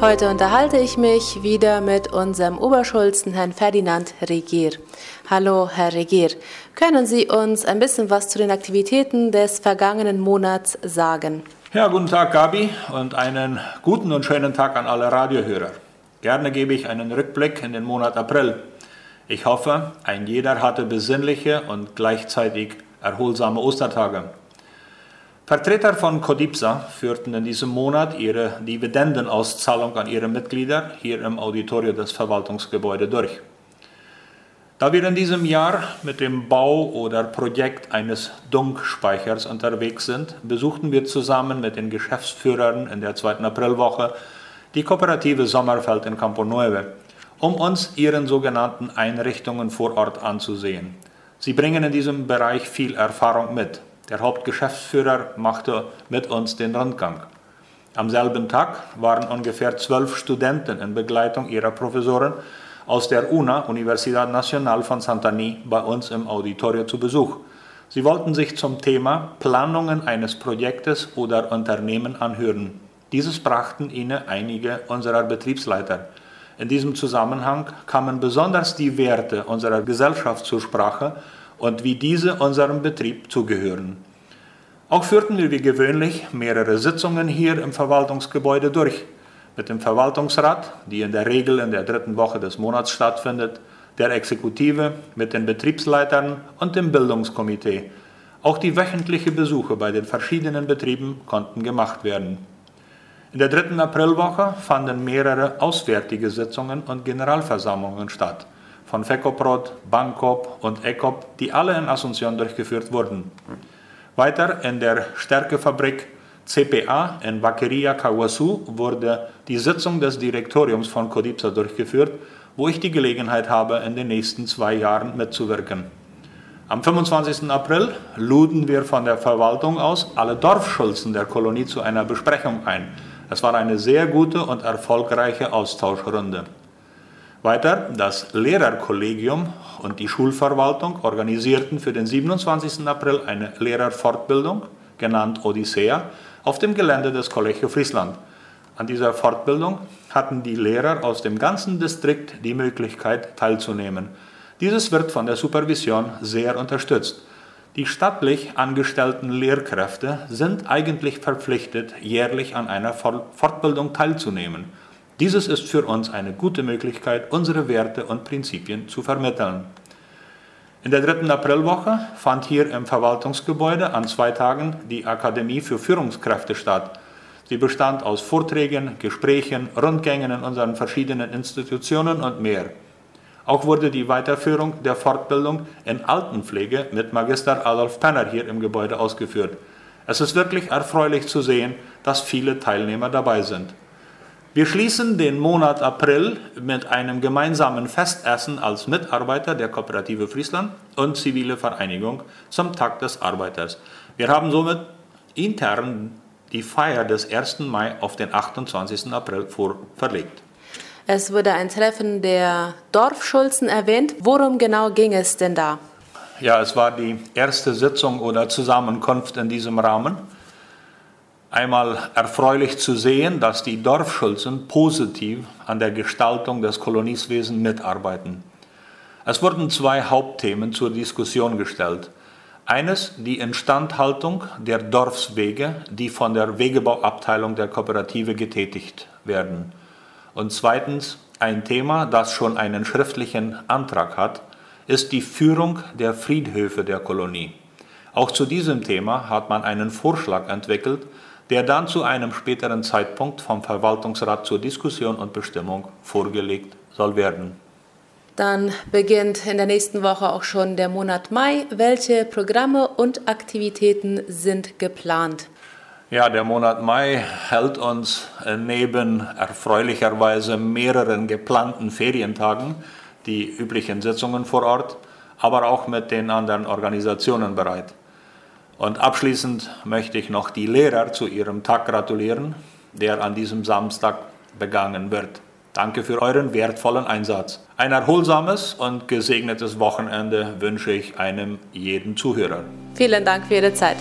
Heute unterhalte ich mich wieder mit unserem Oberschulzen, Herrn Ferdinand Regier. Hallo, Herr Regier. Können Sie uns ein bisschen was zu den Aktivitäten des vergangenen Monats sagen? Ja, guten Tag, Gabi, und einen guten und schönen Tag an alle Radiohörer. Gerne gebe ich einen Rückblick in den Monat April. Ich hoffe, ein jeder hatte besinnliche und gleichzeitig erholsame Ostertage. Vertreter von Codipsa führten in diesem Monat ihre Dividendenauszahlung an ihre Mitglieder hier im Auditorium des Verwaltungsgebäudes durch. Da wir in diesem Jahr mit dem Bau oder Projekt eines Dunkspeichers unterwegs sind, besuchten wir zusammen mit den Geschäftsführern in der zweiten Aprilwoche die Kooperative Sommerfeld in Campo Nueve, um uns ihren sogenannten Einrichtungen vor Ort anzusehen. Sie bringen in diesem Bereich viel Erfahrung mit. Der Hauptgeschäftsführer machte mit uns den Rundgang. Am selben Tag waren ungefähr zwölf Studenten in Begleitung ihrer Professoren aus der UNA, Universidad Nacional von Santani, bei uns im Auditorium zu Besuch. Sie wollten sich zum Thema Planungen eines Projektes oder Unternehmen anhören. Dieses brachten ihnen einige unserer Betriebsleiter. In diesem Zusammenhang kamen besonders die Werte unserer Gesellschaft zur Sprache und wie diese unserem Betrieb zugehören. Auch führten wir wie gewöhnlich mehrere Sitzungen hier im Verwaltungsgebäude durch. Mit dem Verwaltungsrat, die in der Regel in der dritten Woche des Monats stattfindet, der Exekutive, mit den Betriebsleitern und dem Bildungskomitee. Auch die wöchentlichen Besuche bei den verschiedenen Betrieben konnten gemacht werden. In der dritten Aprilwoche fanden mehrere auswärtige Sitzungen und Generalversammlungen statt von FECOPROD, BANCOP und ECOP, die alle in Asunción durchgeführt wurden. Weiter in der Stärkefabrik CPA in Vaqueria Kawasu wurde die Sitzung des Direktoriums von Codipsa durchgeführt, wo ich die Gelegenheit habe, in den nächsten zwei Jahren mitzuwirken. Am 25. April luden wir von der Verwaltung aus alle Dorfschulzen der Kolonie zu einer Besprechung ein. Es war eine sehr gute und erfolgreiche Austauschrunde. Weiter, das Lehrerkollegium und die Schulverwaltung organisierten für den 27. April eine Lehrerfortbildung, genannt Odyssea, auf dem Gelände des Collegio Friesland. An dieser Fortbildung hatten die Lehrer aus dem ganzen Distrikt die Möglichkeit teilzunehmen. Dieses wird von der Supervision sehr unterstützt. Die staatlich angestellten Lehrkräfte sind eigentlich verpflichtet, jährlich an einer Fortbildung teilzunehmen. Dieses ist für uns eine gute Möglichkeit, unsere Werte und Prinzipien zu vermitteln. In der dritten Aprilwoche fand hier im Verwaltungsgebäude an zwei Tagen die Akademie für Führungskräfte statt. Sie bestand aus Vorträgen, Gesprächen, Rundgängen in unseren verschiedenen Institutionen und mehr. Auch wurde die Weiterführung der Fortbildung in Altenpflege mit Magister Adolf Penner hier im Gebäude ausgeführt. Es ist wirklich erfreulich zu sehen, dass viele Teilnehmer dabei sind. Wir schließen den Monat April mit einem gemeinsamen Festessen als Mitarbeiter der Kooperative Friesland und zivile Vereinigung zum Tag des Arbeiters. Wir haben somit intern die Feier des 1. Mai auf den 28. April vor verlegt. Es wurde ein Treffen der Dorfschulzen erwähnt. Worum genau ging es denn da? Ja, es war die erste Sitzung oder Zusammenkunft in diesem Rahmen einmal erfreulich zu sehen, dass die Dorfschulzen positiv an der Gestaltung des Kolonieswesens mitarbeiten. Es wurden zwei Hauptthemen zur Diskussion gestellt. Eines die Instandhaltung der Dorfswege, die von der Wegebauabteilung der Kooperative getätigt werden. Und zweitens ein Thema, das schon einen schriftlichen Antrag hat, ist die Führung der Friedhöfe der Kolonie. Auch zu diesem Thema hat man einen Vorschlag entwickelt, der dann zu einem späteren Zeitpunkt vom Verwaltungsrat zur Diskussion und Bestimmung vorgelegt soll werden. Dann beginnt in der nächsten Woche auch schon der Monat Mai. Welche Programme und Aktivitäten sind geplant? Ja, der Monat Mai hält uns neben erfreulicherweise mehreren geplanten Ferientagen die üblichen Sitzungen vor Ort, aber auch mit den anderen Organisationen bereit. Und abschließend möchte ich noch die Lehrer zu ihrem Tag gratulieren, der an diesem Samstag begangen wird. Danke für euren wertvollen Einsatz. Ein erholsames und gesegnetes Wochenende wünsche ich einem jeden Zuhörer. Vielen Dank für Ihre Zeit.